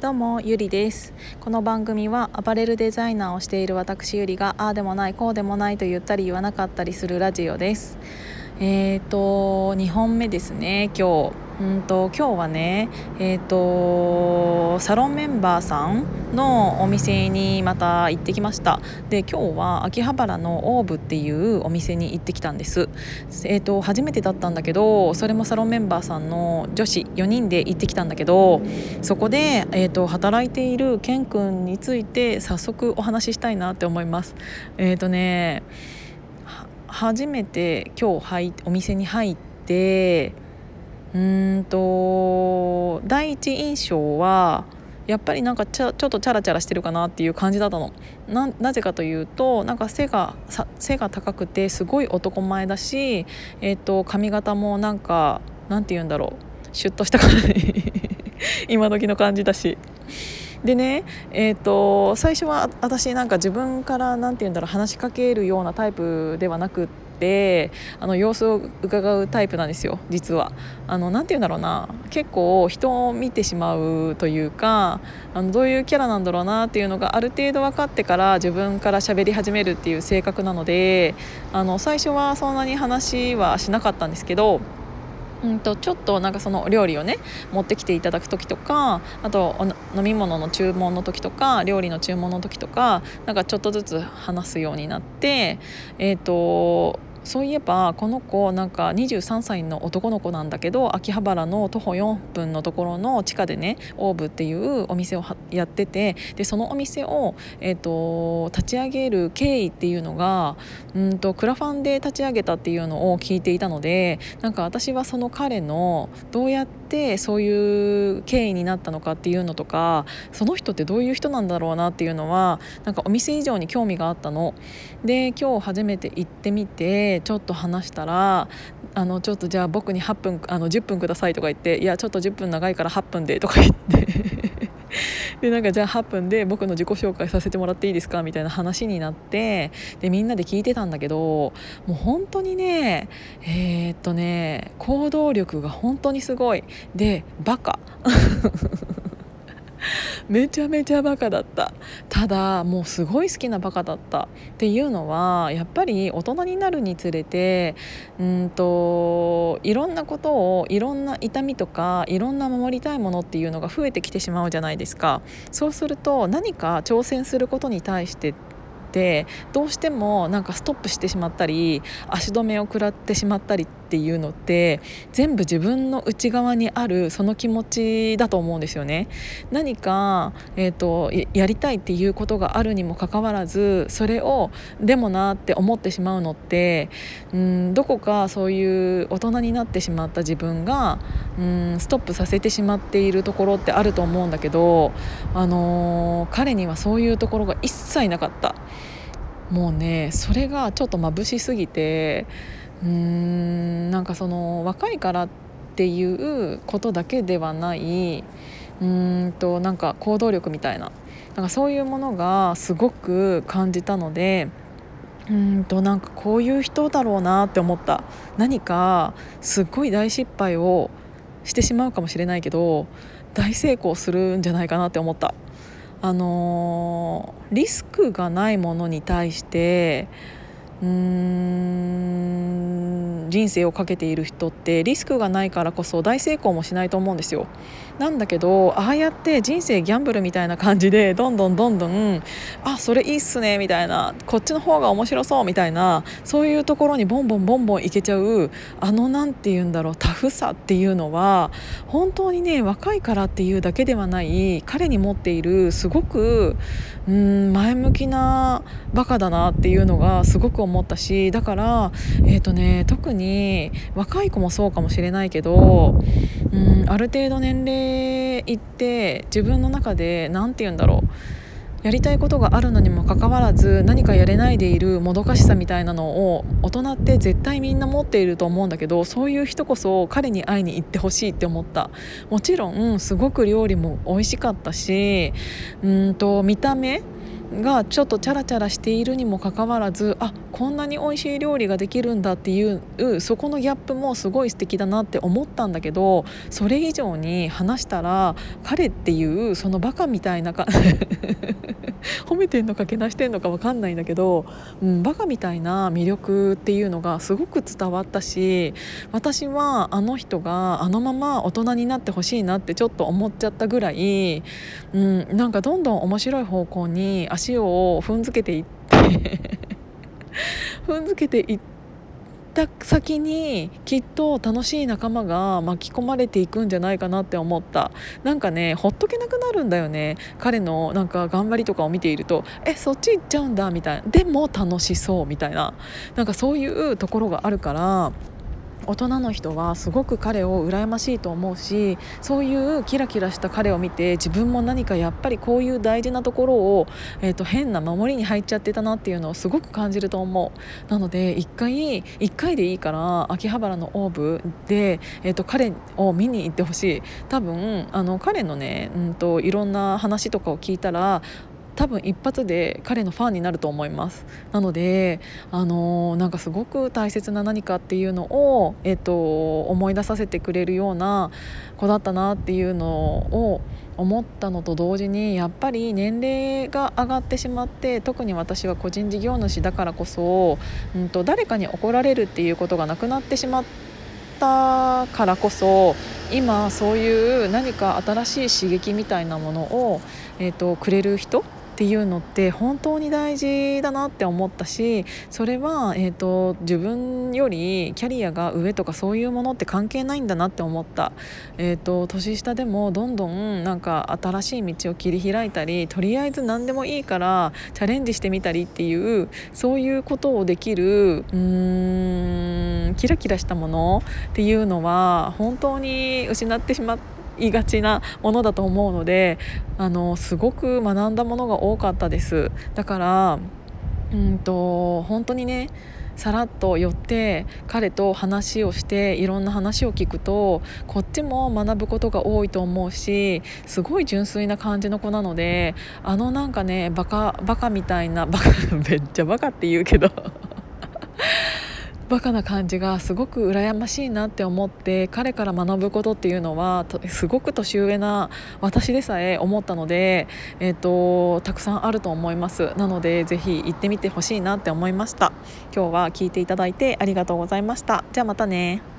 どうもゆりです。この番組はアパレルデザイナーをしている私ゆりがああでもないこうでもないと言ったり言わなかったりするラジオです。えーと2本目ですね今日。うんと今日はねえ、ー、とサロンメンバーさんのお店にまた行ってきました。で今日は秋葉原のオーブっていうお店に行ってきたんです。え、ー、と初めてだったんだけどそれもサロンメンバーさんの女子4人で行ってきたんだけどそこで、えーと、働いているケン君について早速お話ししたいなって思います。えっ、ー、とね初めて今日入お店に入ってうんと第一印象はやっぱりなんかちょちょっとチャラチャラしてるかなっていう感じだったの。ななぜかというとなんか背が背が高くてすごい男前だし、えーと、髪型もなんかなんて言うんだろう。シュッとした感じ。今時の感じだし。でね、えーと、最初は私なんか自分から何て言うんだろう話しかけるようなタイプではなくててあの様子を伺うタイプなんですよ実は。あのなて言うんだろうな結構人を見てしまうというかあのどういうキャラなんだろうなっていうのがある程度分かってから自分から喋り始めるっていう性格なのであの最初はそんなに話はしなかったんですけどうんとちょっとなんかその料理をね持ってきていただく時とかあと飲み物の注文の時とか料理の注文の時とかなんかちょっとずつ話すようになってえっ、ー、とそういえばこの子なんか23歳の男の子なんだけど秋葉原の徒歩4分のところの地下でねオーブっていうお店をやっててでそのお店を、えーと、立ち上げる経緯っていうのがうんとクラファンで立ち上げたっていうのを聞いていたのでなんか私はその彼のどうやってそういう経緯になったのかっていうのとかその人ってどういう人なんだろうなっていうのはなんかお店以上に興味があったの。で今日初めて行ってみてちょっと話したらあのちょっとじゃあ僕に8分あの10分くださいとか言っていやちょっと10分長いから8分でとか言って。でなんかじゃあ8分で僕の自己紹介させてもらっていいですかみたいな話になってでみんなで聞いてたんだけどもう本当にねえー、っとね行動力が本当にすごい。でバカ。めちゃめちゃバカだった。ただもうすごい好きなバカだったっていうのはやっぱり大人になるにつれてうんといろんなことをいろんな痛みとかいろんな守りたいものっていうのが増えてきてしまうじゃないですか。そうすると何か挑戦することに対してってどうしてもなんかストップしてしまったり足止めを食らってしまったりっていうのって全部自分の内側にあるその気持ちだと思うんですよね。何か、えーと、やりたいっていうことがあるにもかかわらずそれをでもなって思ってしまうのってうんどこかそういう大人になってしまった自分がうんストップさせてしまっているところってあると思うんだけど、あのー、彼にはそういうところが一切なかった。もうねそれがちょっと眩しすぎてうーんなんかその若いからっていうことだけではないうんとなんか行動力みたいななんかそういうものがすごく感じたのでうんとなんかこういう人だろうなって思った。何かすっごい大失敗をしてしまうかもしれないけど大成功するんじゃないかなって思った。あのリスクがないものに対してうーん人生をかけている人ってリスクがないからこそ大成功もしないと思うんですよ。なんだけどああやって人生ギャンブルみたいな感じでどんどん どんどんあそれいいっすねみたいなこっちの方が面白そうみたいなそういうところにボンボンボンボンいけちゃうあの何て言うんだろうタフさっていうのは本当にね若いからっていうだけではない彼に持っているすごくうん前向きなバカだなっていうのがすごく思ったしだからえっ、ー、とね特に若い子もそうかもしれないけどうんある程度年齢いって自分の中で何て言うんだろうやりたいことがあるのにもかかわらず何かやれないでいるもどかしさみたいなのを大人って絶対みんな持っていると思うんだけどそういう人こそ彼に会いに行ってほしいって思った。もちろんすごく料理も美味しかったしうんと見た目がちょっとチャラチャラしているにもかかわらずあこんなに美味しい料理ができるんだっていうそこのギャップもすごい素敵だなって思ったんだけどそれ以上に話したら彼っていうそのバカみたいなかめてんのかけなしてんのか分かんないんだけど、うん、バカみたいな魅力っていうのがすごく伝わったし私はあの人があのまま大人になってほしいなってちょっと思っちゃったぐらい、うん、なんかどんどん面白い方向に足を踏んづけていって 踏んづけていってた先にきっと楽しい仲間が巻き込まれていくんじゃないかなって思った。なんかねほっとけなくなるんだよね。彼のなんか頑張りとかを見ているとえそっち行っちゃうんだみたいなでも楽しそうみたいな。なんかそういうところがあるから大人の人はすごく彼を羨ましいと思うしそういうキラキラした彼を見て自分も何かやっぱりこういう大事なところを、えーと、変な守りに入っちゃってたなっていうのをすごく感じると思う。なので1回1回でいいから秋葉原のオーブで、えーと、彼を見に行ってほしい。多分あの彼のね、うんといろんな話とかを聞いたら多分一発で彼のファンになると思います。なのであのなんかすごく大切な何かっていうのを、えっと、思い出させてくれるような子だったなっていうのを思ったのと同時にやっぱり年齢が上がってしまって特に私は個人事業主だからこそ、うんと、誰かに怒られるっていうことがなくなってしまったからこそ今そういう何か新しい刺激みたいなものを、えーとくれる人っていうのって本当に大事だなって思ったしそれは、えーと、自分よりキャリアが上とかそういうものって関係ないんだなって思った、えーと、年下でもどんどんなんか新しい道を切り開いたりとりあえず何でもいいからチャレンジしてみたりっていうそういうことをできるうーんキラキラしたものっていうのは本当に失ってしまっていがちなものだと思うのであのすごく学んだものが多かったです。だからうんと本当にねさらっと寄って彼と話をしていろんな話を聞くとこっちも学ぶことが多いと思うしすごい純粋な感じの子なのであのなんかねバカバカみたいなバカめっちゃバカって言うけどバカな感じがすごく羨ましいなって思って彼から学ぶことっていうのはすごく年上な私でさえ思ったので、えーと、たくさんあると思います。なのでぜひ行ってみてほしいなって思いました。今日は聞いていただいてありがとうございました。じゃあまたね。